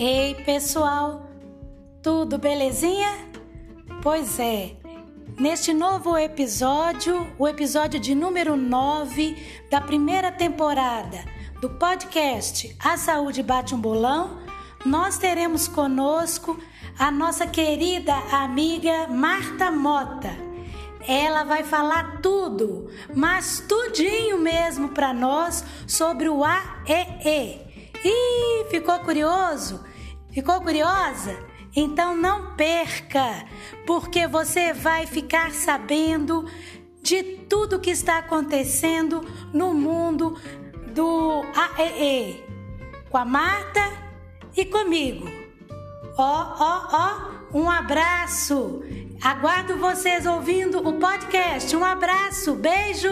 Ei, pessoal, tudo belezinha? Pois é, neste novo episódio, o episódio de número 9 da primeira temporada do podcast A Saúde Bate um Bolão, nós teremos conosco a nossa querida amiga Marta Mota. Ela vai falar tudo, mas tudinho mesmo para nós sobre o AEE. Ih, ficou curioso? Ficou curiosa? Então não perca, porque você vai ficar sabendo de tudo que está acontecendo no mundo do AEE com a Marta e comigo. Ó, ó, ó, um abraço. Aguardo vocês ouvindo o podcast. Um abraço, beijo!